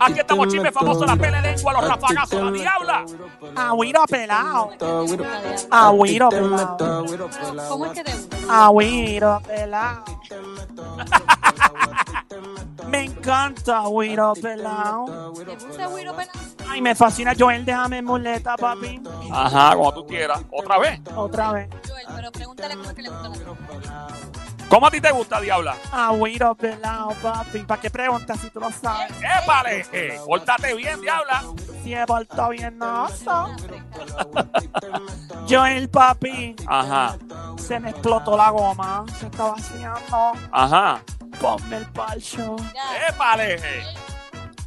Aquí estamos, chisme famoso, la pele lengua, los rafagazos, la diabla. Agüiro pelado. Ah, Agüiro pelado. ¿Cómo es que te gusta? Agüiro pelado. Me encanta agüiro pelado. ¿Te gusta el güiro pelado? Ay, me fascina Joel, déjame en muleta, papi. Ajá, como tú quieras. Otra vez. Otra vez. Joel, pero pregúntale cómo es que le gusta la. ¿Cómo a ti te gusta, diabla? Agüiro pelado, papi. ¿Para qué preguntas si tú lo sabes? ¡Épale! Eh, Pórtate bien, diabla. Si he vuelto bien, no. so. Joel, papi. Ajá, Se me explotó la goma. Se está vaciando. ajá. Ponme el palcho. ¡Épale! Eh,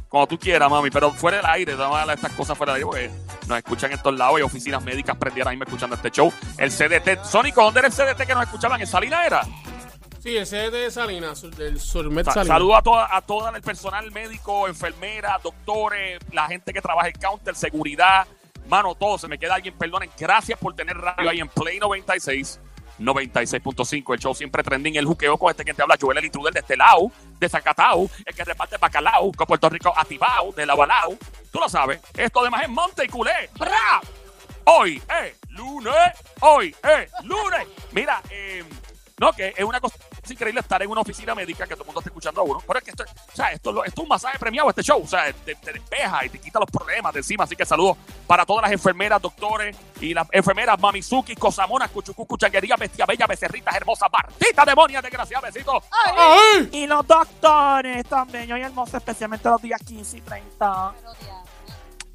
Como tú quieras, mami, pero fuera del aire, vamos a estas cosas fuera del aire nos escuchan en todos lados. Hay oficinas médicas prendidas ahí me escuchando este show. El CDT. Sónico, ¿dónde era el CDT que nos escuchaban? ¿En Salina era? Sí, ese es de Salinas, del Surmet Sa- Salinas. Saludo a toda, a todo el personal médico, enfermeras, doctores, la gente que trabaja en counter, seguridad, mano, todo. Se me queda alguien, perdonen. Gracias por tener radio ahí en Play 96. 96.5, el show siempre trending, el juqueo con este que te habla, Joel el intruder de este lado, de Zacatau, el que reparte bacalao, con Puerto Rico activado, de Lavalao, tú lo sabes, esto además es Monte y Culé, ¡Bra! Hoy es lunes, hoy es lunes. Mira, eh, no, que es una cosa increíble estar en una oficina médica que todo el mundo está escuchando a uno. Pero es que esto, o sea, esto, lo- esto es un masaje premiado, este show. O sea, te, te despeja y te quita los problemas de encima. Así que saludos para todas las enfermeras, doctores y las enfermeras Mamizuki, Cosamonas, Cuchucucu, Changuería, Bestia Bella, Becerritas, Hermosas, Martita, Demonia, desgraciada, besitos. ¡Ay! Y los doctores también. Yo y hermoso, especialmente los días 15 y 30. Pero, diablo.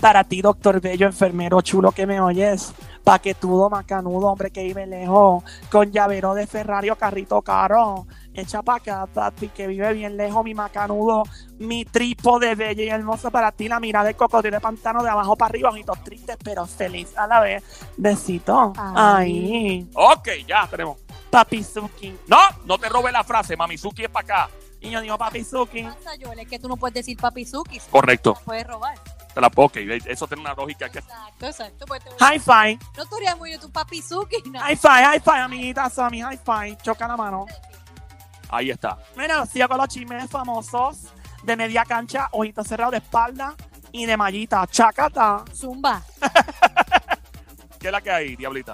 Para ti, doctor bello, enfermero chulo que me oyes. Paquetudo, macanudo, hombre que vive lejos. Con llavero de Ferrari o carrito caro. Echa pa' acá, papi, que vive bien lejos, mi macanudo. Mi trípode bello y hermoso para ti. La mirada del cocodrilo de pantano de abajo para arriba. Ojitos tristes, pero feliz a la vez. Besito. Ay. Ahí. Ok, ya tenemos. Papizuki. No, no te robes la frase, Mamizuki es para acá. Y yo digo Papizuki. ¿Qué pasa, Joel? Es que tú no puedes decir papizuki. Correcto. no puedes robar. Te la ok, eso tiene una lógica que Exacto, exacto. Pues te- High five. No tú eres muy de tu papizuki. No. High five, high five, amiguita Sammy. High five. Choca la mano. ahí está. Mira, sigo con los chismes famosos de media cancha, ojitos cerrados de espalda y de mallita. Chacata. Zumba. ¿Qué es la que hay, diablita?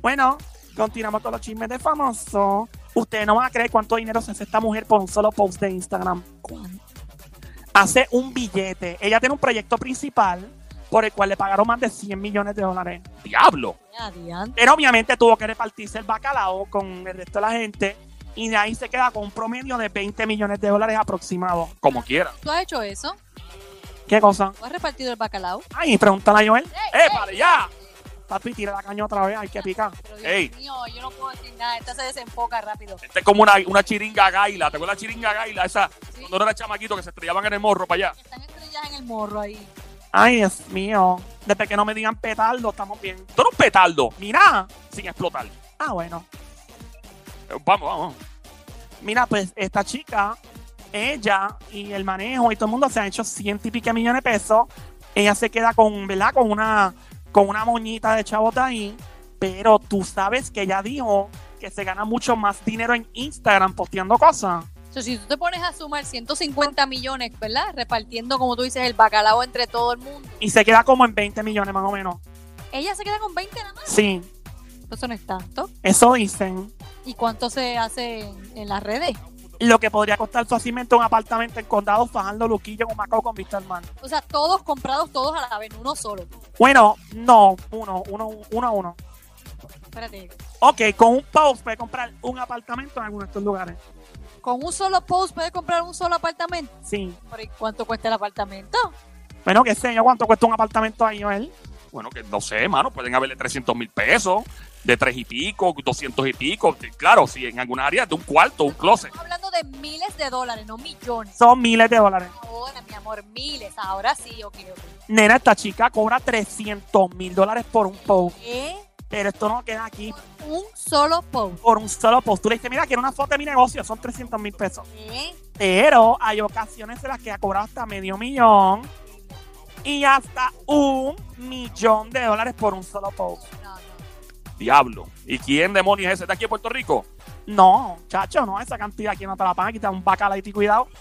Bueno, continuamos con los chismes de famosos. Ustedes no van a creer cuánto dinero se hace esta mujer por un solo post de Instagram. Hace un billete. Ella tiene un proyecto principal por el cual le pagaron más de 100 millones de dólares. Diablo. Ya, adiante. Pero obviamente tuvo que repartirse el bacalao con el resto de la gente. Y de ahí se queda con un promedio de 20 millones de dólares aproximado. Como quiera. ¿Tú has hecho eso? ¿Qué cosa? ¿Tú has repartido el bacalao? Ay, pregúntale a Joel. ¡Eh, para ya! Papi, tira la caña otra vez, hay que picar. Pero Dios Ey. mío, yo no puedo decir nada. Esta se desenfoca rápido. Este es como una, una chiringa gaila. ¿Te acuerdas la chiringa gaila? Esa, Sí. cuando no era chamaquito que se estrellaban en el morro para allá. Están estrellas en el morro ahí. Ay, Dios mío. Desde que no me digan petardo, estamos bien. Tú eres un petardo Mira. sin explotar. Ah, bueno. Eh, Vamos, vamos. Mira, pues esta chica, ella y el manejo y todo el mundo se han hecho ciento y pique millones de pesos. Ella se queda con, ¿verdad? Con una, con una moñita de chavota ahí. Pero tú sabes que ella dijo que se gana mucho más dinero en Instagram posteando cosas. O sea, si tú te pones a sumar 150 millones, ¿verdad? Repartiendo, como tú dices, el bacalao entre todo el mundo. Y se queda como en 20 millones más o menos. Ella se queda con 20 nada más. Sí, Eso no es tanto. eso dicen. ¿Y cuánto se hace en las redes? Lo que podría costar fácilmente un apartamento en condado fajando Luquillo en Macao con vista al mar. O sea, todos comprados, todos a la vez, uno solo. Bueno, no, uno, uno, uno a uno. Espérate. Ok, con un post puede comprar un apartamento en alguno de estos lugares. ¿Con un solo post puedes comprar un solo apartamento? Sí. ¿Pero ¿y cuánto cuesta el apartamento? Bueno, qué sé yo, cuánto cuesta un apartamento ahí, Joel. Bueno, que no sé, mano. Pueden haberle 300 mil pesos, de tres y pico, 200 y pico. Claro, si en alguna área de un cuarto, un closet. Estamos hablando de miles de dólares, no millones. Son miles de dólares. Ahora, mi amor, miles. Ahora sí, ok, ok. Nena, esta chica cobra 300 mil dólares por un post. ¿Qué? Pero esto no queda aquí Por un solo post. por un solo post. Tú le dices, mira, quiero una foto de mi negocio, son 300 mil pesos. ¿Qué? Pero hay ocasiones en las que ha cobrado hasta medio millón y hasta un millón de dólares por un solo post. No, no. Diablo. ¿Y quién demonios es ese? ¿Está aquí en Puerto Rico? No, chacho, no, esa cantidad aquí no te la pagan, quitar un bacalao y cuidado.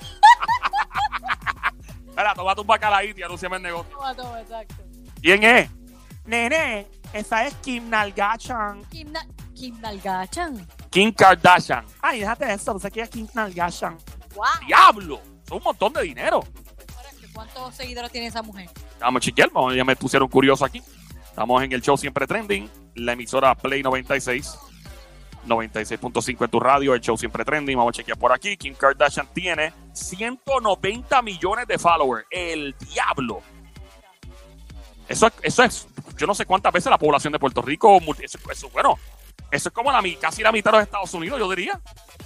Espera, tómate un bacalaíto y anúnciame el negocio. Toma, toma, exacto. ¿Quién es? Nene, esa es Kim Nalgachan. Kim, Na- Kim Nalgachan. Kim Kardashian. Ay, déjate eso, no sé quién es Kim Nalgachan. ¡Wow! ¡Diablo! Son un montón de dinero. ¿Cuántos seguidores tiene esa mujer? Vamos a chequear, ya me pusieron curioso aquí. Estamos en el show Siempre Trending, la emisora Play 96, 96.5 en tu radio, el show Siempre Trending. Vamos a chequear por aquí. Kim Kardashian tiene 190 millones de followers. El diablo. Eso es, eso es, yo no sé cuántas veces la población de Puerto Rico, eso, eso, bueno, eso es como la, mi- casi la mitad de los Estados Unidos, yo diría.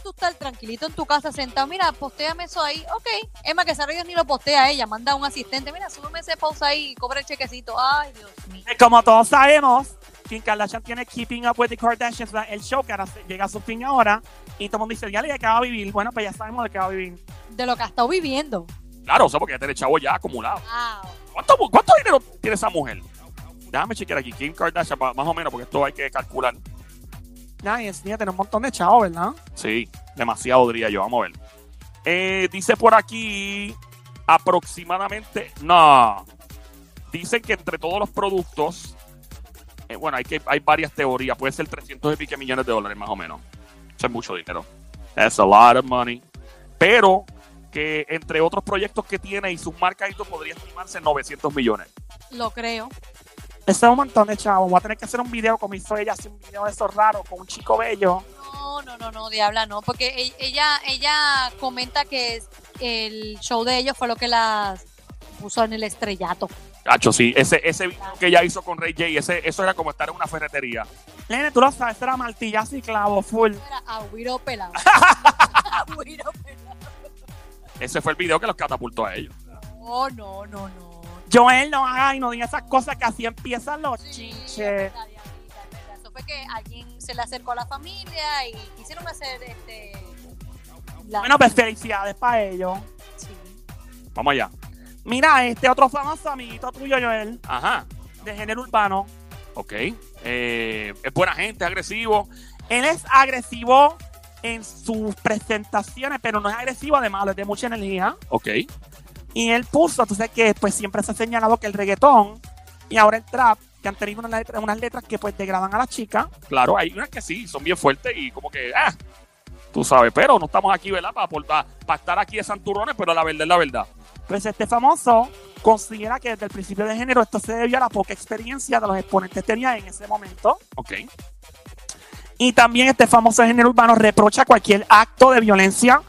Tú estás tranquilito en tu casa sentado. Mira, postéame eso ahí. Ok. Es más, que Sara Dios ni lo postea ella. Manda a un asistente. Mira, súbeme ese post ahí y cobra el chequecito. Ay, Dios mío. Eh, Como todos sabemos, Kim Kardashian tiene Keeping Up with the Kardashians, el show que ahora llega a su fin ahora. Y todo el mundo dice, ya le de qué va a vivir. Bueno, pues ya sabemos de qué va a vivir. De lo que ha estado viviendo. Claro, o sea, porque ya tiene chavo ya acumulado. Wow. ¿Cuánto, ¿Cuánto dinero tiene esa mujer? Déjame chequear aquí. Kim Kardashian, más o menos, porque esto hay que calcular. Nice, mira, tiene un montón de chavos, ¿verdad? Sí, demasiado diría yo. Vamos a ver. Eh, dice por aquí aproximadamente. No. Dicen que entre todos los productos. eh, bueno, hay, que, hay varias teorías. Puede ser 300 y pique millones de dólares, más o menos. Eso es mucho dinero. That's a lot of money. Pero que entre otros proyectos que tiene y sus marcas y todo podría estimarse en 900 millones. Lo creo. Ese es un montón de chavos. Voy a tener que hacer un video como hizo ella, hace un video de esos raros con un chico bello. No, no, no, no, Diabla, no. Porque e- ella, ella comenta que el show de ellos fue lo que las puso en el estrellato. Cacho, sí. Ese, ese video que ella hizo con Ray J, ese, eso era como estar en una ferretería. Nene, tú lo sabes, era martillazo y clavo full. Era agüiro pelado. agüiro pelado. Ese fue el video que los catapultó a ellos. No, no, no, no. Joel, no haga y no diga esas cosas que así empiezan los Sí, es chinches. verdad, Diablita, es verdad. Eso fue que alguien se le acercó a la familia y quisieron hacer este. la- Bueno, pues felicidades para ellos. sí. Vamos allá. Mira, este otro famoso amiguito tuyo, Joel, Ajá. de género urbano. Ok. Eh, es buena gente, es agresivo. Él es agresivo en sus presentaciones, pero no es agresivo de malo, es de mucha energía. Ok. Y él puso, entonces que pues siempre se ha señalado que el reggaetón y ahora el trap, que han tenido unas letras, unas letras que pues degradan a la chica. Claro, hay unas que sí, son bien fuertes y como que, ah, tú sabes, pero no estamos aquí, ¿verdad? Para, para, para estar aquí de santurrones, pero la verdad es la verdad. Pues este famoso considera que desde el principio de género esto se debió a la poca experiencia de los exponentes que tenía en ese momento. Ok. Y también este famoso género urbano reprocha cualquier acto de violencia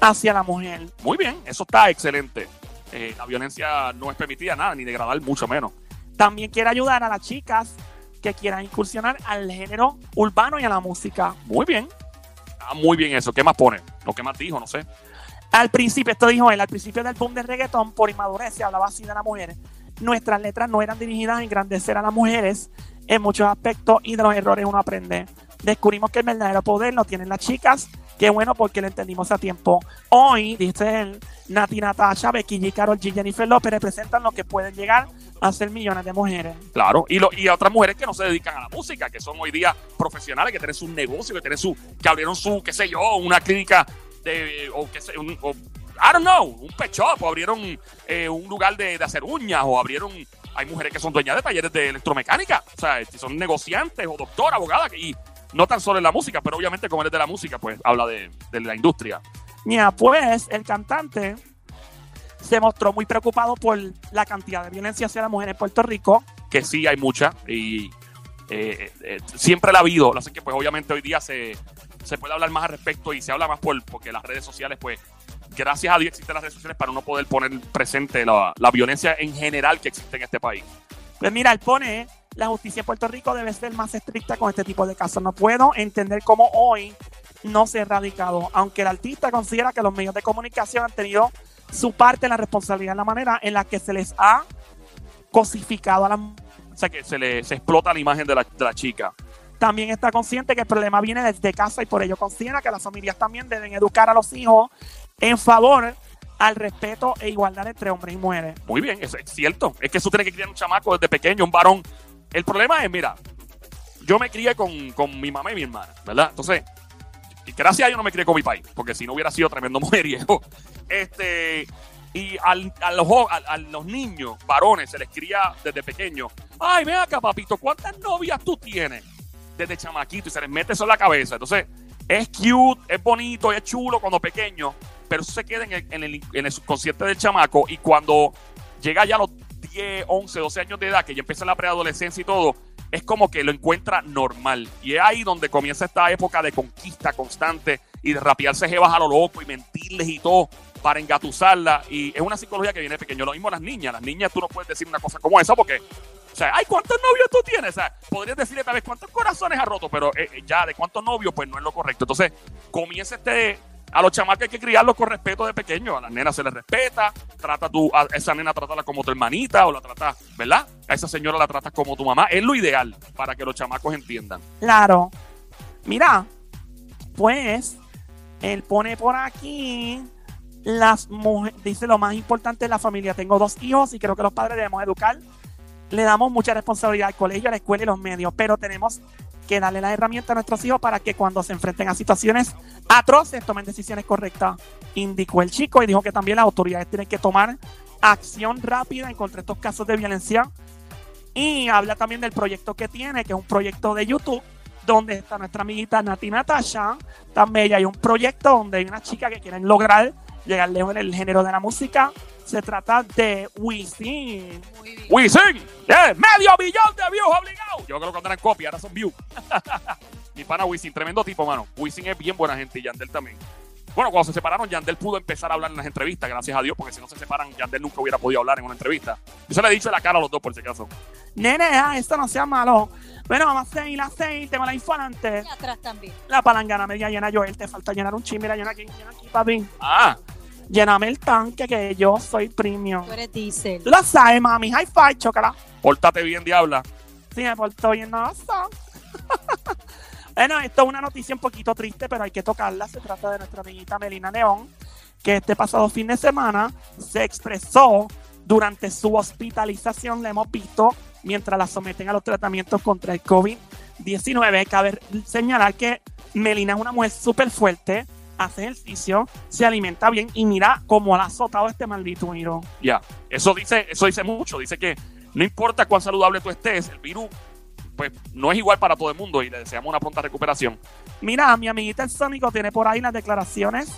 hacia la mujer. Muy bien, eso está excelente. Eh, la violencia no es permitida, nada, ni degradar, mucho menos. También quiere ayudar a las chicas que quieran incursionar al género urbano y a la música. Muy bien. Muy bien eso. ¿Qué más pone? Lo que más dijo, no sé. Al principio, esto dijo él, al principio del boom del reggaetón, por inmadurez se hablaba así de la mujer. Nuestras letras no eran dirigidas a engrandecer a las mujeres en muchos aspectos y de los errores uno aprende. Descubrimos que el verdadero poder lo tienen las chicas. Qué bueno porque lo entendimos a tiempo. Hoy, dice él, Nati Natasha, Becky G, Karol G, Jennifer López representan lo que pueden llegar a ser millones de mujeres. Claro, y, lo, y otras mujeres que no se dedican a la música, que son hoy día profesionales, que tienen su negocio, que tienen su, que abrieron su, qué sé yo, una clínica de, o qué sé, un, o, I don't know, un pet o abrieron eh, un lugar de, de hacer uñas, o abrieron, hay mujeres que son dueñas de talleres de electromecánica, o sea, este, son negociantes, o doctora, abogada, y no tan solo en la música, pero obviamente como él es de la música, pues habla de, de la industria. Ya, pues el cantante se mostró muy preocupado por la cantidad de violencia hacia la mujer en Puerto Rico. que sí hay mucha y eh, eh, siempre la ha habido. Así que pues obviamente hoy día se, se puede hablar más al respecto y se habla más por porque las redes sociales pues gracias a Dios existen las redes sociales para uno poder poner presente la, la violencia en general que existe en este país. Pues mira, él pone, la justicia en Puerto Rico debe ser más estricta con este tipo de casos. No puedo entender cómo hoy no se ha erradicado, aunque el artista considera que los medios de comunicación han tenido su parte en la responsabilidad en la manera en la que se les ha cosificado a las O sea que se le se explota la imagen de la, de la chica. también está consciente que el problema viene desde casa y por ello considera que las familias también deben educar a los hijos en favor al respeto e igualdad entre hombres y mujeres. Muy bien, eso es cierto. Es que eso tiene que criar un chamaco desde pequeño, un varón. El problema es, mira, yo me crié con, con mi mamá y mi hermana, ¿verdad? Entonces, y gracias a Dios no me crié con mi país, porque si no hubiera sido tremendo mujeriego. Este, Y al- a, los, a- los niños, varones, se les cría desde pequeños. Ay, ven acá, papito, ¿cuántas novias tú tienes? Desde chamaquito y se les mete eso en la cabeza. Entonces, es cute, es bonito, es chulo cuando pequeño, pero eso se queda en el, en el- en el subconsciente del chamaco y cuando llega ya los 10, 11, 12 años de edad, que ya empieza la preadolescencia y todo, es como que lo encuentra normal. Y es ahí donde comienza esta época de conquista constante y de rapearse jevas a lo loco y mentirles y todo para engatusarla. Y es una psicología que viene de pequeño. Lo mismo las niñas. Las niñas tú no puedes decir una cosa como esa porque, o sea, ay, ¿cuántos novios tú tienes? O sea, podrías decirle tal vez cuántos corazones ha roto, pero eh, eh, ya de cuántos novios, pues no es lo correcto. Entonces, comienza este. A los chamacos hay que criarlos con respeto de pequeño. A las nenas se les respeta. Trata tú, a esa nena tratarla como tu hermanita o la tratas, ¿verdad? A esa señora la tratas como tu mamá. Es lo ideal para que los chamacos entiendan. Claro. Mira, pues él pone por aquí las mujeres, dice lo más importante de la familia. Tengo dos hijos y creo que los padres debemos educar. Le damos mucha responsabilidad al colegio, a la escuela y los medios, pero tenemos que darle las herramientas a nuestros hijos para que cuando se enfrenten a situaciones atroces tomen decisiones correctas, indicó el chico y dijo que también las autoridades tienen que tomar acción rápida en contra de estos casos de violencia y habla también del proyecto que tiene, que es un proyecto de YouTube, donde está nuestra amiguita Nati Natasha, bella. Hay un proyecto donde hay una chica que quieren lograr llegar lejos en el género de la música. Se trata de Wisin. Wisin, yeah, medio billón de views obligados. Yo creo que andan en copia, ahora son views. Mi pana Wisin, tremendo tipo, mano. Wisin es bien buena gente y Yandel también. Bueno, cuando se separaron, Yandel pudo empezar a hablar en las entrevistas, gracias a Dios, porque si no se separan, Yandel nunca hubiera podido hablar en una entrevista. Yo se le he dicho en la cara a los dos, por si acaso. Nene, ah, esto no sea malo. Bueno, vamos a seguir a seguir. Tengo la info adelante. Y atrás también. La palangana media llena, Joel. Te falta llenar un chin. Mira, llena aquí, llena aquí, papi. Ah, Lléname el tanque que yo soy premium. Tú eres diésel. Tú lo sabes, mami. High five, chocala. pórtate bien, diabla. Sí, me portó bien, no bueno, esto es una noticia un poquito triste, pero hay que tocarla. Se trata de nuestra amiguita Melina León, que este pasado fin de semana se expresó durante su hospitalización, la hemos visto, mientras la someten a los tratamientos contra el COVID-19. Cabe señalar que Melina es una mujer súper fuerte, hace ejercicio, se alimenta bien y mira cómo la ha azotado este maldito virus. Ya, eso dice, eso dice mucho. Dice que no importa cuán saludable tú estés, el virus, pues no es igual para todo el mundo y le deseamos una pronta recuperación. Mira, mi amiguita el Sónico tiene por ahí las declaraciones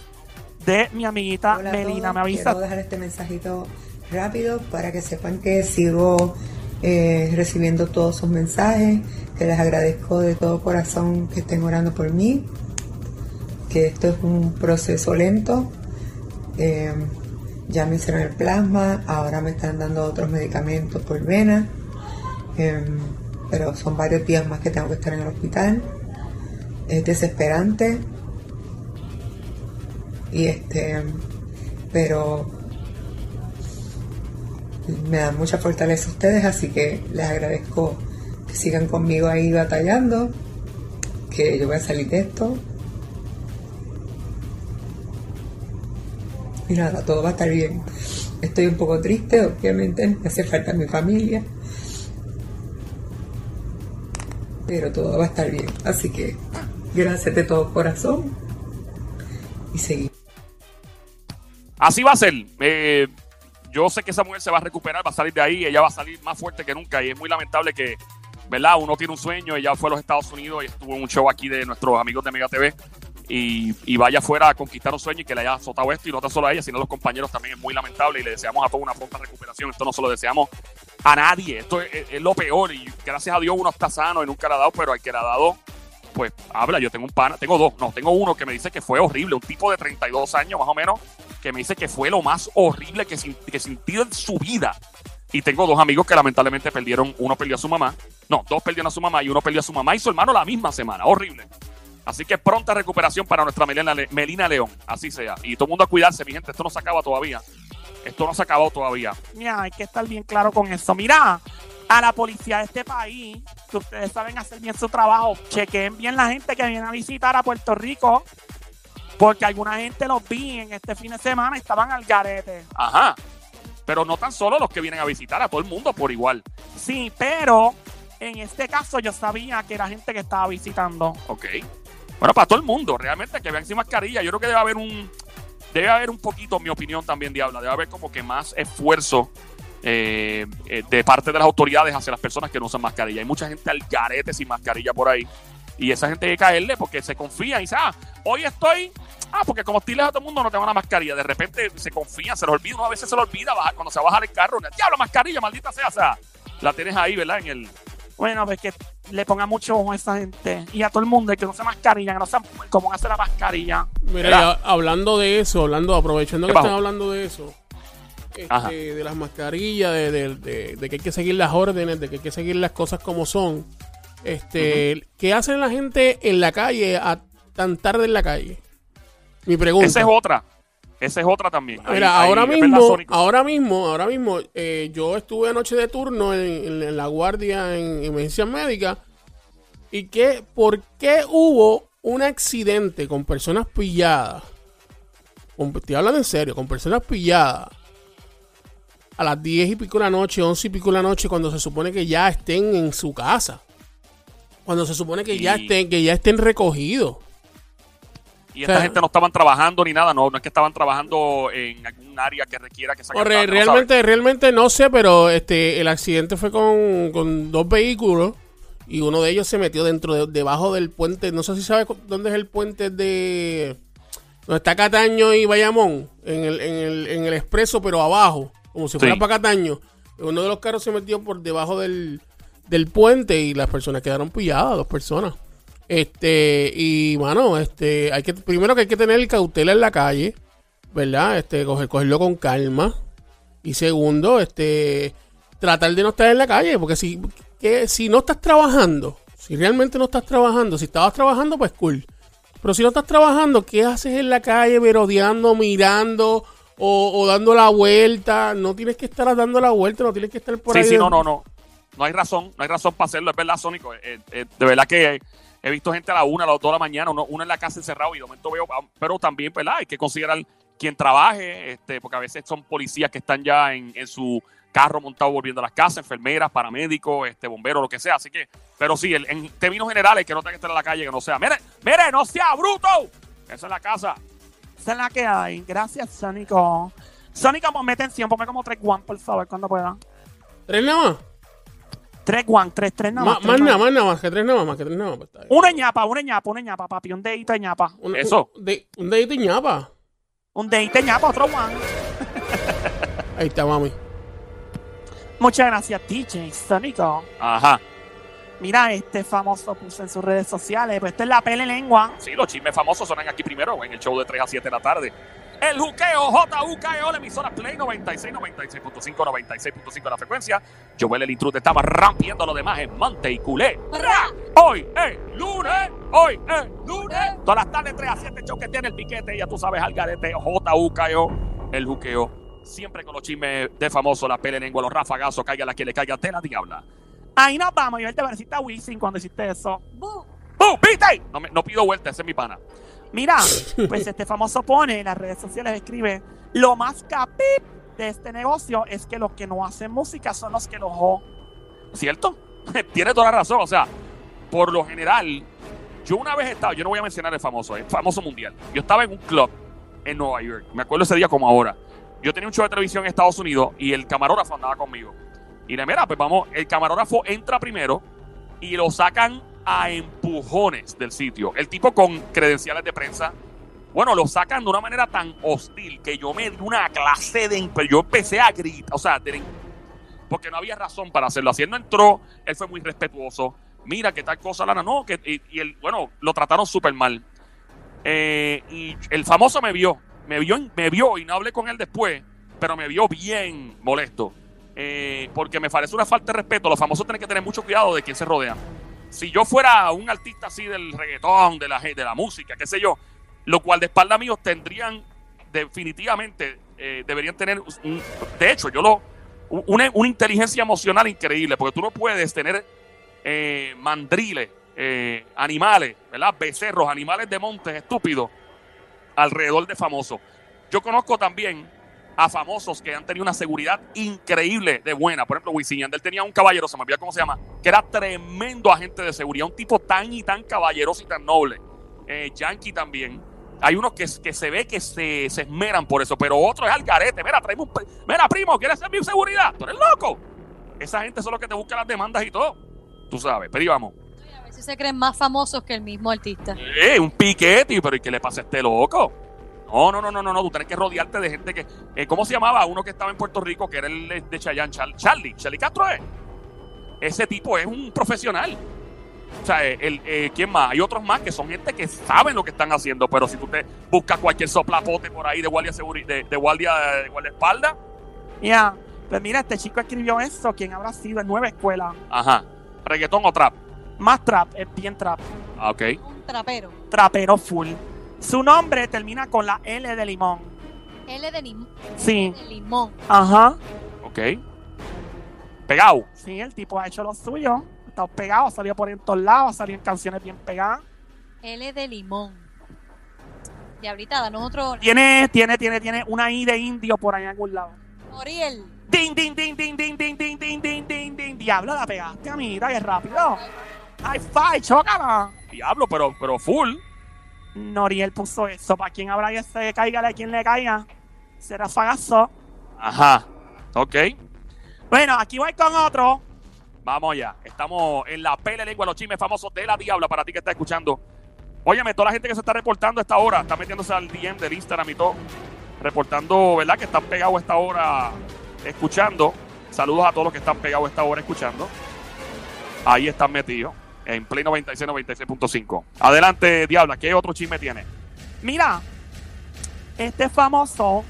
de mi amiguita Hola Melina. Me avisa. Quiero dejar este mensajito rápido para que sepan que sigo eh, recibiendo todos sus mensajes, que les agradezco de todo corazón que estén orando por mí, que esto es un proceso lento. Eh, ya me hicieron el plasma, ahora me están dando otros medicamentos por vena, eh, pero son varios días más que tengo que estar en el hospital. Es desesperante y este pero me dan mucha fortaleza ustedes así que les agradezco que sigan conmigo ahí batallando que yo voy a salir de esto y nada todo va a estar bien. Estoy un poco triste obviamente me hace falta mi familia. Pero todo va a estar bien. Así que gracias de todo corazón. Y seguimos. Así va a ser. Eh, yo sé que esa mujer se va a recuperar, va a salir de ahí, ella va a salir más fuerte que nunca y es muy lamentable que, ¿verdad? Uno tiene un sueño, ella fue a los Estados Unidos y estuvo en un show aquí de nuestros amigos de Mega TV y, vaya afuera a conquistar un sueño y que le haya azotado esto y no tan solo a ella, sino a los compañeros también es muy lamentable y le deseamos a todos una pronta recuperación. Esto no se lo deseamos a nadie, esto es, es- lo peor y gracias a Dios uno está sano y nunca le ha dado, pero al que le ha dado pues habla, yo tengo un pana, tengo dos, no, tengo uno que me dice que fue horrible, un tipo de 32 años más o menos, que me dice que fue lo más horrible que, que sintió en su vida. Y tengo dos amigos que lamentablemente perdieron, uno perdió a su mamá, no, dos perdieron a su mamá y uno perdió a su mamá y su hermano la misma semana, horrible. Así que pronta recuperación para nuestra Melina, Le- Melina León, así sea. Y todo el mundo a cuidarse, mi gente, esto no se acaba todavía. Esto no se ha acabado todavía. Mira, hay que estar bien claro con eso. Mira, a la policía de este país, que ustedes saben hacer bien su trabajo, chequeen bien la gente que viene a visitar a Puerto Rico, porque alguna gente los vi en este fin de semana y estaban al garete. Ajá. Pero no tan solo los que vienen a visitar, a todo el mundo por igual. Sí, pero en este caso yo sabía que era gente que estaba visitando. Ok. Bueno, para todo el mundo, realmente, que vean sin mascarilla. Yo creo que debe haber un. debe haber un poquito, en mi opinión también, Diabla, debe haber como que más esfuerzo eh, eh, de parte de las autoridades hacia las personas que no usan mascarilla. Hay mucha gente al garete sin mascarilla por ahí. Y esa gente hay que caerle porque se confía y dice, ah, hoy estoy, ah, porque como estoy de todo el mundo no tengo una mascarilla. De repente se confía, se lo olvida, uno a veces se lo olvida cuando se va a bajar el carro. Diablo, mascarilla, maldita sea, o sea, la tienes ahí, ¿verdad? En el... Bueno, pues que le ponga mucho ojo a esa gente y a todo el mundo que no se mascarilla, que no sepan cómo hacer la mascarilla. Mira, hablando de eso, hablando, aprovechando ¿Qué que están hablando de eso, este, de las mascarillas, de, de- de- de que hay que seguir las órdenes, de que hay que seguir las cosas como son. Este, ¿qué hacen la gente en la calle a tan tarde en la calle? Mi pregunta. Esa es otra. Esa es otra también. Ahí- Mira, ahí, ahora mismo, ahora mismo, ahora mismo, eh, yo estuve anoche de turno en, en- en la guardia en emergencias médicas. ¿Y qué, por qué hubo un accidente con personas pilladas? Con- Estoy hablando en serio, con personas pilladas a las 10 y pico de la noche, 11 y pico de la noche, cuando se supone que ya estén en su casa. Cuando se supone que ya estén, que ya estén recogidos. Y esta o sea- gente no estaban trabajando ni nada, no, no es que estaban trabajando en algún área que requiera que O saquen re- tarde, no realmente, realmente no sé, pero este el accidente fue con, con dos vehículos y uno de ellos se metió dentro de, debajo del puente. No sé si sabes dónde es el puente de donde está Cataño y Bayamón en el, en el, en el expreso, pero abajo, como si fuera Sí. para Cataño. Uno de los carros se metió por debajo del, del puente y las personas quedaron pilladas, dos personas. Este, y mano, este, hay que, primero que hay que tener cautela en la calle, ¿verdad? Este, coger, cogerlo con calma. Y segundo, este, tratar de no estar en la calle, porque si, que, si no estás trabajando, si realmente no estás trabajando, si estabas trabajando, pues cool. Pero si no estás trabajando, ¿qué haces en la calle merodeando, mirando o, o dando la vuelta? No tienes que estar dando la vuelta, no tienes que estar por Sí, ahí. sí, de- no, no, no. No hay razón, no hay razón para hacerlo, es verdad, Sónico. Eh, eh, de verdad que he visto gente a la una, a las dos de la mañana, uno, uno en la casa encerrado y de momento veo, ah, pero también, ¿verdad? Hay que considerar quien trabaje, este, porque a veces son policías que están ya en, en su carro montado volviendo a las casas, enfermeras, paramédicos, este, bomberos, lo que sea. Así que, pero sí, el- en términos generales, que no tenga que estar en la calle, que no sea, mire, mire, no sea bruto. Esa es la casa. Esa es la que hay. Gracias, Sónico. Sónico, ponme atención, ponme como tres guan, por favor, cuando pueda. ¿Tres nada más? Tres guan, tres, tres nada Ma- más. más nada, más. nada más, que tres nada más, que tres nada más. Una ñapa, una ñapa, una ñapa, papi. Un dedito de ñapa. Un- Eso. Un, de, un dedito ñapa. Un dedito de ñapa, otro guan. Ahí está, mami. Muchas gracias, DJ Sónico. Ajá. Mira, este famoso puso en sus redes sociales, pues esto es la pele lengua. Sí, los chismes famosos sonan aquí primero, en el show de 3 a 7 de la tarde. El juqueo, J-U-K-E-O, la emisora Play 96, 96.5, 96.5 la frecuencia. Joel el intruder estaba rompiendo lo demás en Monte y Culé. ¡Ra! Hoy es lunes, hoy es lunes. Todas las tardes 3 a 7, show que tiene el piquete, ya tú sabes, al garete, J-U-K-E-O, el juqueo. Siempre con los chismes de famoso, la pele lengua, los rafagazos, caiga la que le caiga, te la diabla. Ahí nos vamos. Yo te a Wisin cuando hiciste eso. Bu. ¡Bum! ¿Viste? No, me- no pido vuelta, ese es mi pana. Mira, pues este famoso pone en las redes sociales, escribe, lo más capip de este negocio es que los que no hacen música son los que los jo. ¿Cierto? Tiene toda la razón. O sea, por lo general, yo una vez estaba, yo no voy a mencionar el famoso, el famoso mundial. Yo estaba en un club en Nueva York. Me acuerdo ese día como ahora. Yo tenía un show de televisión en Estados Unidos y el camarógrafo andaba conmigo. Y le mira, pues vamos, el camarógrafo entra primero y lo sacan a empujones del sitio. El tipo con credenciales de prensa. Bueno, lo sacan de una manera tan hostil que yo me di una clase de... imp- Yo empecé a gritar, o sea, porque no había razón para hacerlo. Así él no entró, él fue muy respetuoso. Mira, que tal cosa, Lana, no, y, y bueno, lo trataron súper mal. Eh, y el famoso me vio, me vio, me vio y no hablé con él después, pero me vio bien molesto. Eh, porque me parece una falta de respeto. Los famosos tienen que tener mucho cuidado de quién se rodea. Si yo fuera un artista así del reggaetón, de la, de la música, qué sé yo, lo cual de espalda míos tendrían definitivamente, eh, deberían tener, de hecho, yo lo, una, una inteligencia emocional increíble, porque tú no puedes tener eh, mandriles, eh, animales, ¿verdad? Becerros, animales de montes estúpidos alrededor de famosos. Yo conozco también a famosos que han tenido una seguridad increíble de buena. Por ejemplo, Wisin Yandel tenía un caballero, se me olvidó cómo se llama, que era tremendo agente de seguridad, un tipo tan y tan caballeroso y tan noble. Eh, Yankee también. Hay unos que, que se ve que se, se esmeran por eso, pero otros es al garete. Mira, traeme un. Mira, primo, ¿quieres ser mi seguridad? Tú eres loco. Esa gente son los que te buscan las demandas y todo. Tú sabes, pero íbamos. A veces se creen más famosos que el mismo artista. Eh, un piquete, pero ¿y qué le pasa a este loco? No, no, no, no, no, no. Tú tienes que rodearte de gente que. eh, ¿Cómo se llamaba? Uno que estaba en Puerto Rico, que era el de de Chayanne, Char- Charlie. Charlie Castro es. Ese tipo es un profesional. O sea, eh, el, eh, ¿quién más? Hay otros más que son gente que saben lo que están haciendo, pero si tú te buscas cualquier soplapote por ahí de guardia de, de guardia de guardaespaldas, Ya. Pues mira, este chico escribió eso. ¿Quién habrá sido? En nueva escuela. ajá. Reggaetón o trap. Más trap, es bien trap. Ah, ok. Un trapero. Trapero full. Su nombre termina con la L de limón. L de, lim- Sí. de limón. Ajá. Ok. Pegado. Sí, el tipo ha hecho lo suyo. Ha estado pegado, ha salido por ahí en todos lados, ha salido en canciones bien pegadas. L de limón. Y ahorita danos otro. Tiene, tiene, tiene, tiene una I de indio por ahí en algún lado. Noriel. Ding, ding, ding, ding, ding, ding, ding, ding, ding, ding, ding. Diablo, la pegaste, amiguita, qué rápido. High five, chócala. Diablo, pero, pero full. Noriel puso eso. ¿Para quién habrá que se caiga? ¿A quién le caiga? Será fagazo. Ajá. Ok. Bueno, aquí voy con otro. Vamos allá. Estamos en la pele lengua, los chismes famosos de la diabla para ti que está escuchando. Óyeme, toda la gente que se está reportando a esta hora, está metiéndose al DM del Instagram y todo, reportando, ¿verdad? Que están pegados a esta hora escuchando. Saludos a todos los que están pegados a esta hora escuchando. Ahí están metidos en Play 96, 96.5. Adelante, diabla, ¿qué otro chisme tiene? Mira, este famoso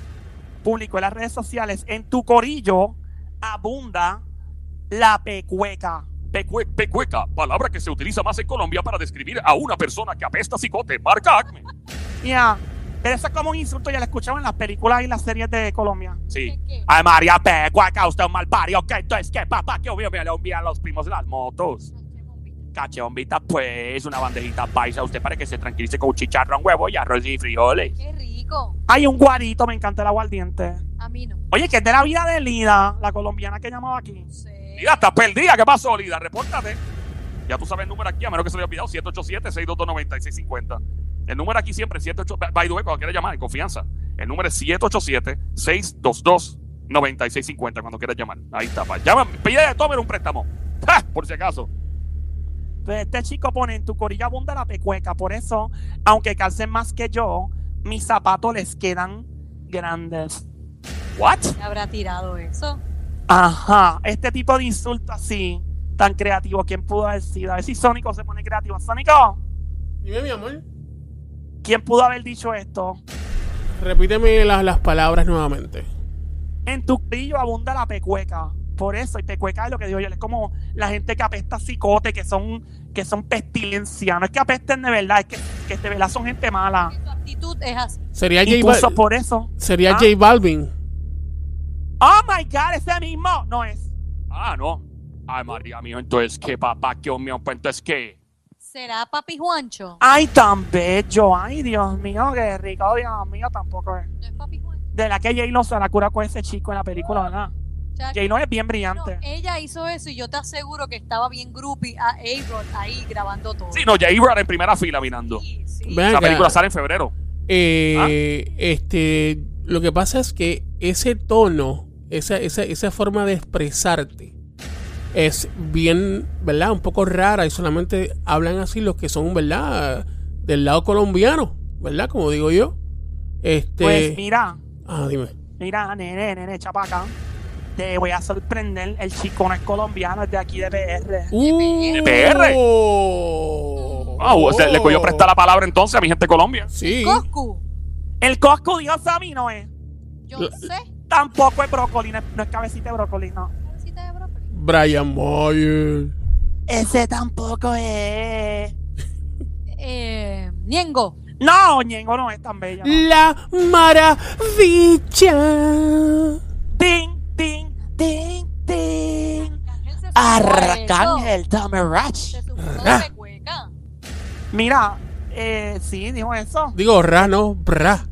publicó en las redes sociales, en tu corillo abunda la pecueca. Pecue- pecueca, palabra que se utiliza más en Colombia para describir a una persona que apesta cicote, marca Acme. Ya, pero eso es como un insulto, ya lo escuchamos en las películas y las series de Colombia. Sí. Ay, María Pecueca, usted es un mal pario, ¿qué? Entonces, ¿qué, papá? ¿Qué obvio me le envía a los primos de las motos? Cache, bombita, pues, una bandejita paisa. Usted para que se tranquilice con un chicharrón, huevo y arroz y frijoles. Qué rico. Hay un guarito, me encanta el aguardiente. A mí no. Oye, que es de la vida de Lida, la colombiana que llamaba aquí. Sí. Lida, estás perdida. ¿Qué pasó, Lida? Repórtate. Ya tú sabes el número aquí, a menos que se lo haya olvidado. 787-622-9650. El número aquí siempre es 78. By the way, cuando quieras llamar, en confianza. El número es 787-622-9650 cuando quieras llamar. Ahí está. pa. Llama, pide de Tomer un préstamo. ¡Ja! Por si acaso. Pues este chico pone en tu corilla abunda la pecueca. Por eso, aunque calcen más que yo, mis zapatos les quedan grandes. ¿What? ¿Qué habrá tirado eso? Ajá, este tipo de insulto así, tan creativo, ¿quién pudo haber sido? A ver si Sónico se pone creativo. Sónico, Dime, mi amor. ¿quién pudo haber dicho esto? Repíteme las, las palabras nuevamente. En tu brillo abunda la pecueca. Por eso, y pecueca es lo que digo yo, es como la gente que apesta cicote, que son, que son pestilencia. No es que apesten de verdad, es que, que de verdad son gente mala. Que tu actitud es así. Sería J, Y puso Bal- por eso. sería ¿Ah? J Balvin. Oh my god, ese mismo. No es. Ah, no. Ay, María mío, entonces qué, papá, qué mío, pues entonces qué. ¿Será Papi Juancho? Ay, tan bello. Ay, Dios mío, qué rico. Dios mío, tampoco es. ¿No es Papi Juancho? De la que J-Lo se la cura con ese chico en la película, ¿verdad? J-Lo es bien no, brillante. ella hizo eso y yo te aseguro que estaba bien groupie a A-Rod ahí grabando todo. Sí, no, Jay Brad en primera fila mirando. Sí, sí. Acá. película sale en febrero. Eh, Este, lo que pasa es que ese tono, esa, esa, esa forma de expresarte es bien, ¿verdad? Un poco rara y solamente hablan así los que son, ¿verdad? Del lado colombiano, ¿verdad? Como digo yo. Este, Pues mira, ah, dime. mira, nene, nene, chapaca. Te voy a sorprender. El chico no es colombiano, es de aquí de PR. Uh, PR. oh. Ah, o sea, le cogió prestar la palabra entonces a mi gente de Colombia. Sí. Coscu, El Cosco dijo Sammy no es. yo Lo- sé. Tampoco es brócoli, no es, no es cabecita de brócoli, no. Cabecita de brócoli. Brian Mayer. Ese tampoco es. Eh, Ñengo. No, Ñengo no es tan bella. no. La maravilla. Sumó de pecueca. Mira, eh, sí, dijo eso. Digo, ra, no, bra.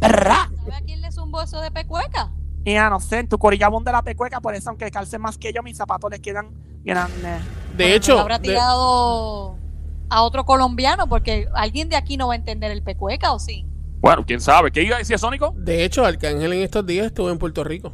Ra. ¿Sabe a quién le zumbó eso de pecueca? Y ya no sé, en tu corillabón de la pecueca, por eso aunque calcen más que yo, mis zapatos les quedan grandes. De Bueno, hecho, Habrá de, tirado a otro colombiano, porque alguien de aquí no va a entender el pecueca, ¿o sí? Bueno, quién sabe. ¿Qué iba a decir Sónico? De hecho, Arcángel en estos días estuvo en Puerto Rico.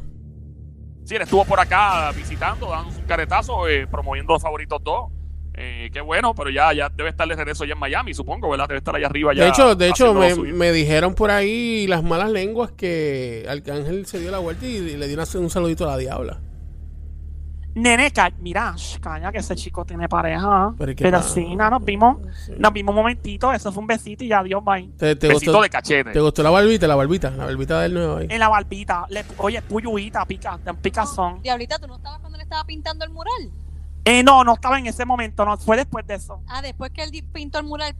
Sí, él estuvo por acá visitando, dando un caretazo, eh, promoviendo los favoritos dos. Eh, qué bueno, pero ya, ya debe estar de regreso ya en Miami, supongo, ¿verdad? Debe estar allá arriba ya. De hecho, de hecho me, me dijeron por ahí las malas lenguas que Arcángel se dio la vuelta y le dio un saludito a la diabla. Nene, mira, calla que ese chico tiene pareja. Pero, ¿y Pero sí, no, nos vimos, Sí. nos vimos un momentito, eso fue un besito y ya, adiós, bye. ¿Te, te Besito gustó, de cachete. ¿Te gustó la barbita? La barbita, la barbita del nuevo ahí. En la barbita, le, oye, puyuita, pica, de un picazón. Diablita, ¿tú no estabas cuando le estaba pintando el mural? Eh, no, no estaba en ese momento, no, fue después de eso. Ah, después que él pintó el mural.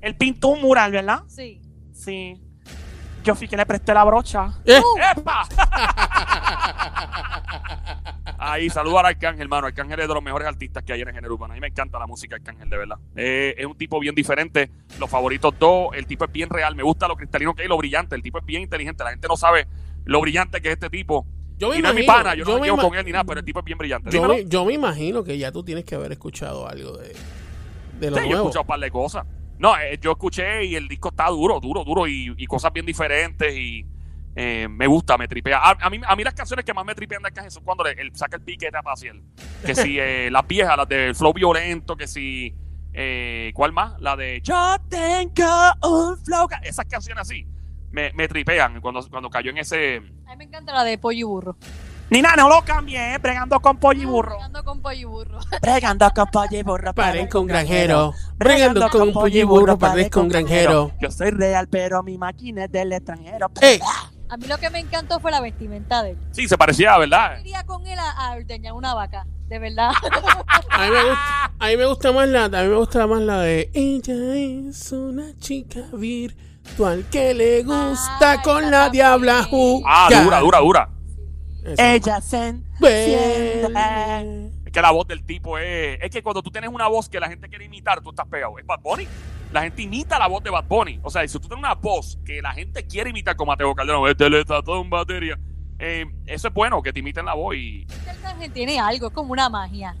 Él pintó un mural, ¿verdad? Sí. Sí. Yo fui que le presté la brocha. Eh, ¡Epa! Ahí, saludo al Arcángel, hermano. Arcángel es de los mejores artistas que hay en el género urbano. A mí me encanta la música de Arcángel, de verdad. Eh, es un tipo bien diferente. Los favoritos dos, el tipo es bien real. Me gusta lo cristalino que hay, lo brillante. El tipo es bien inteligente. La gente no sabe lo brillante que es este tipo. yo me y no es mi pana, yo, yo no me llevo con él ni nada, pero el tipo es bien brillante. yo me, yo me imagino que ya tú tienes que haber escuchado algo de, de lo Sí, yo he nuevo. escuchado un par de cosas. No, eh, yo escuché y el disco está duro, duro, duro y, y cosas bien diferentes y eh, me gusta, me tripea. A, a mí, a mí las canciones que más me tripean de Arcángel son cuando le- él saca el piquete a Paciel. Que si eh, las viejas, las del flow violento, que si... Eh, ¿Cuál más? La de Yo tengo un flow... Esas canciones así me, me tripean cuando, cuando cayó en ese... a mí me encanta la de pollo y burro. Nina, no lo cambié, eh, bregando con pollo y burro. Ando con pollo y burro. Bregando con pollo y burro. Parezco un granjero. Bregando con pollo y burro, parezco un granjero. Yo soy real, pero mi máquina es del extranjero. ¡Ey! A mí lo que me encantó fue la vestimenta de él. Sí, se parecía, ¿verdad? Yo iría con él a, a ordeñar una vaca, de verdad. A mí, me gusta, a mí me gusta más la, a mí me gusta más la de ella es una chica virtual que le gusta Ah, con la también. diabla jugar. Ah, dura, dura, dura. Ella se. Es que la voz del tipo es. Es que cuando tú tienes una voz que la gente quiere imitar, tú estás pegado. Es Bad Bunny. La gente imita la voz de Bad Bunny. O sea, si tú tienes una voz que la gente quiere imitar como Mateo Calderón, este le está todo en batería. eh, eso es bueno, que te imiten la voz y. Este tiene algo, es como una magia.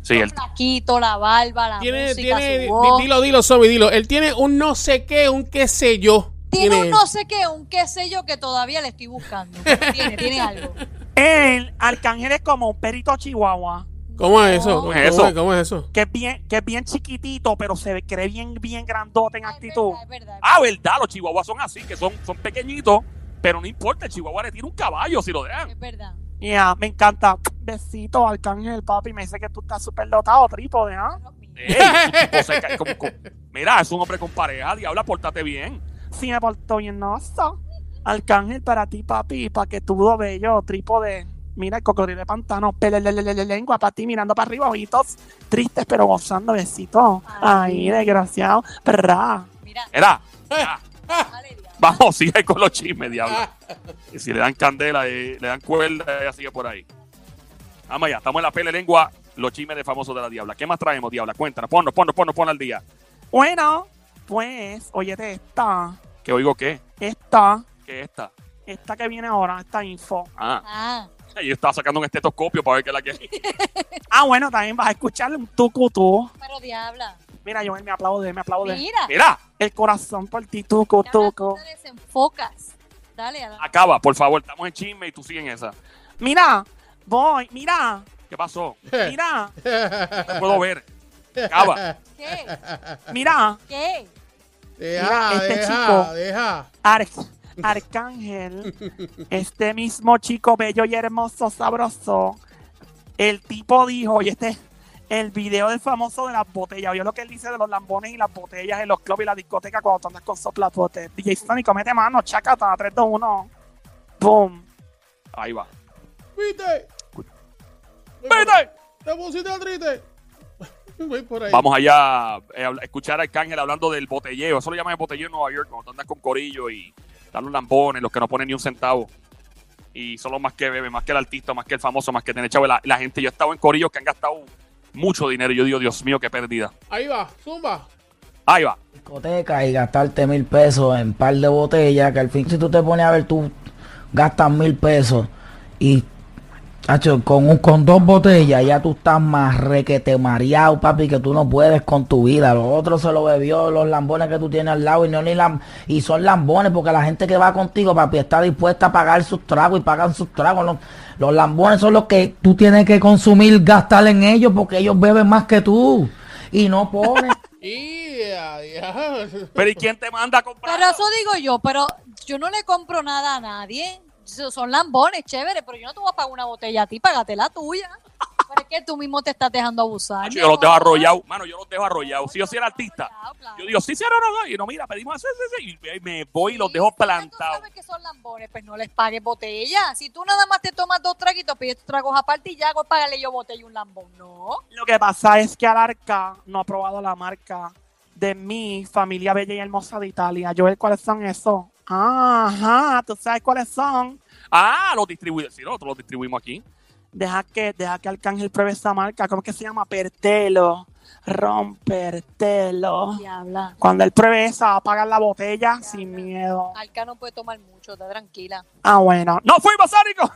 Sí, el flaquito, la barba, la Tiene, música, tiene, su voz. di- dilo, dilo, Somi, dilo. Él tiene un no sé qué, un qué sé yo. Tiene un no sé qué, un qué sé yo que todavía le estoy buscando. Tiene, tiene algo. El arcángel es como un perito chihuahua. ¿Cómo es eso? ¿Cómo ¿Cómo, es eso? es, cómo es eso? Que es bien, que es bien chiquitito, pero se cree bien, bien grandote en Ah, es actitud. verdad, es verdad, es ah, verdad, los chihuahuas son así, que son, son pequeñitos, pero no importa, el chihuahua le tira un caballo si lo dejan. Es verdad. Ya, me encanta. Besito, arcángel, papi. Me dice que tú estás súper dotado, trípode, ¿ah? Ey, su tipo se cae como- como- mira, es un hombre con pareja, diabla, pórtate bien. Sí, me portó bien, no so. Arcángel para ti, papi, para que tú lo bello, trípode. Mira el cocodrilo de pantano, pelelelelele, lengua para ti, mirando para arriba, ojitos tristes, pero gozando, besito. Ay, desgraciado. Perra. Mira, Era, ya, dale, diablo. vamos, sigue con los chismes, diabla. Y si le dan candela, eh, le dan cuerda, ella sigue por ahí. Vamos allá, estamos en la pele lengua, los chismes de famosos de la diabla. ¿Qué más traemos, diabla? Cuéntanos, ponnos, ponnos, ponnos, ponnos al día. Bueno, pues, óyete esta, ¿Que oigo qué? esta, ¿Qué es esta? esta que viene ahora, esta info. Ah, Ah, yo estaba sacando un estetoscopio para ver qué es la que hay. Ah, bueno, también vas a escuchar un tucutú. pero diabla. Mira, yo me aplaude, me aplaude. Mira. Mira, El corazón por ti, tucu, tucu. tú te desenfocas. Dale, acaba, por favor, estamos en chisme y tú sigues en esa. Mira, voy, mira, ¿Qué pasó? mira, No puedo ver. Acaba. ¿Qué? mira. ¿Qué? Deja, Mira, este deja, chico. deja. Ar- Arcángel, este mismo chico bello y hermoso, sabroso, el tipo dijo, y este el video del famoso de las botellas, vio lo que él dice de los lambones y las botellas en los clubes y la discoteca cuando tú andas con soplapotes. DJ Sonic, mete mano, chacata, 3, 2, 1. Boom. Ahí va. ¿Viste? ¡Vete! ¿Te pusiste triste? Voy por ahí. Vamos allá eh, a escuchar a Arcángel hablando del botelleo. Eso lo llaman el botelleo en Nueva York, cuando andas con corillo y están los lambones, los que no ponen ni un centavo. Y son los más que beben, más que el artista, más que el famoso, más que tener chavo. La, la gente, yo he estado en corillos que han gastado mucho dinero. y Yo digo, Dios mío, qué pérdida. Ahí va, zumba. Ahí va. discoteca y gastarte mil pesos en par de botellas, que al fin si tú te pones a ver, tú gastas mil pesos y Hacho, con, un, con dos botellas ya tú estás más requete mareado, papi, que tú no puedes con tu vida. Los otros se lo bebió los lambones que tú tienes al lado y no ni lam- y son lambones porque la gente que va contigo, papi, está dispuesta a pagar sus tragos y pagan sus tragos. Los, los lambones son los que tú tienes que consumir, gastar en ellos porque ellos beben más que tú y no ponen. Y a diablo. Pero ¿y quién te manda a comprar? Pero eso digo yo, pero yo no le compro nada a nadie. So- Son lambones, chévere, pero yo no te voy a pagar una botella a ti, págate la tuya. Pero es que tú mismo te estás dejando abusar. Yo los dejo arrollados. Mano, yo los dejo arrollados. Si yo soy el artista, Claro, claro. yo digo, sí, sí, no, no, no. Y no, mira, pedimos eso, eso, eso, Y me voy y los Sí, dejo plantados. Tú sabes que son lambones, pues no les pagues botella. Si tú nada más te tomas dos traguitos, pides tus tragos aparte y ya hago pagarle yo botella y un lambón. No. Lo que pasa es que Alarca no ha probado la marca de mi familia bella y hermosa de Italia. Joel, ¿cuáles son esos? Ajá, ¿tú sabes cuáles son? Ah, los distribuidores. Sí, nosotros los distribuimos aquí. Deja que, deja que Arcángel pruebe esa marca. ¿Cómo es que se llama? Pertelo. Rompertelo. Diabla. Cuando él pruebe esa, va a pagar la botella sin miedo. Alca no puede tomar mucho, está tranquila. Ah, bueno. ¡No fuimos, Sánico!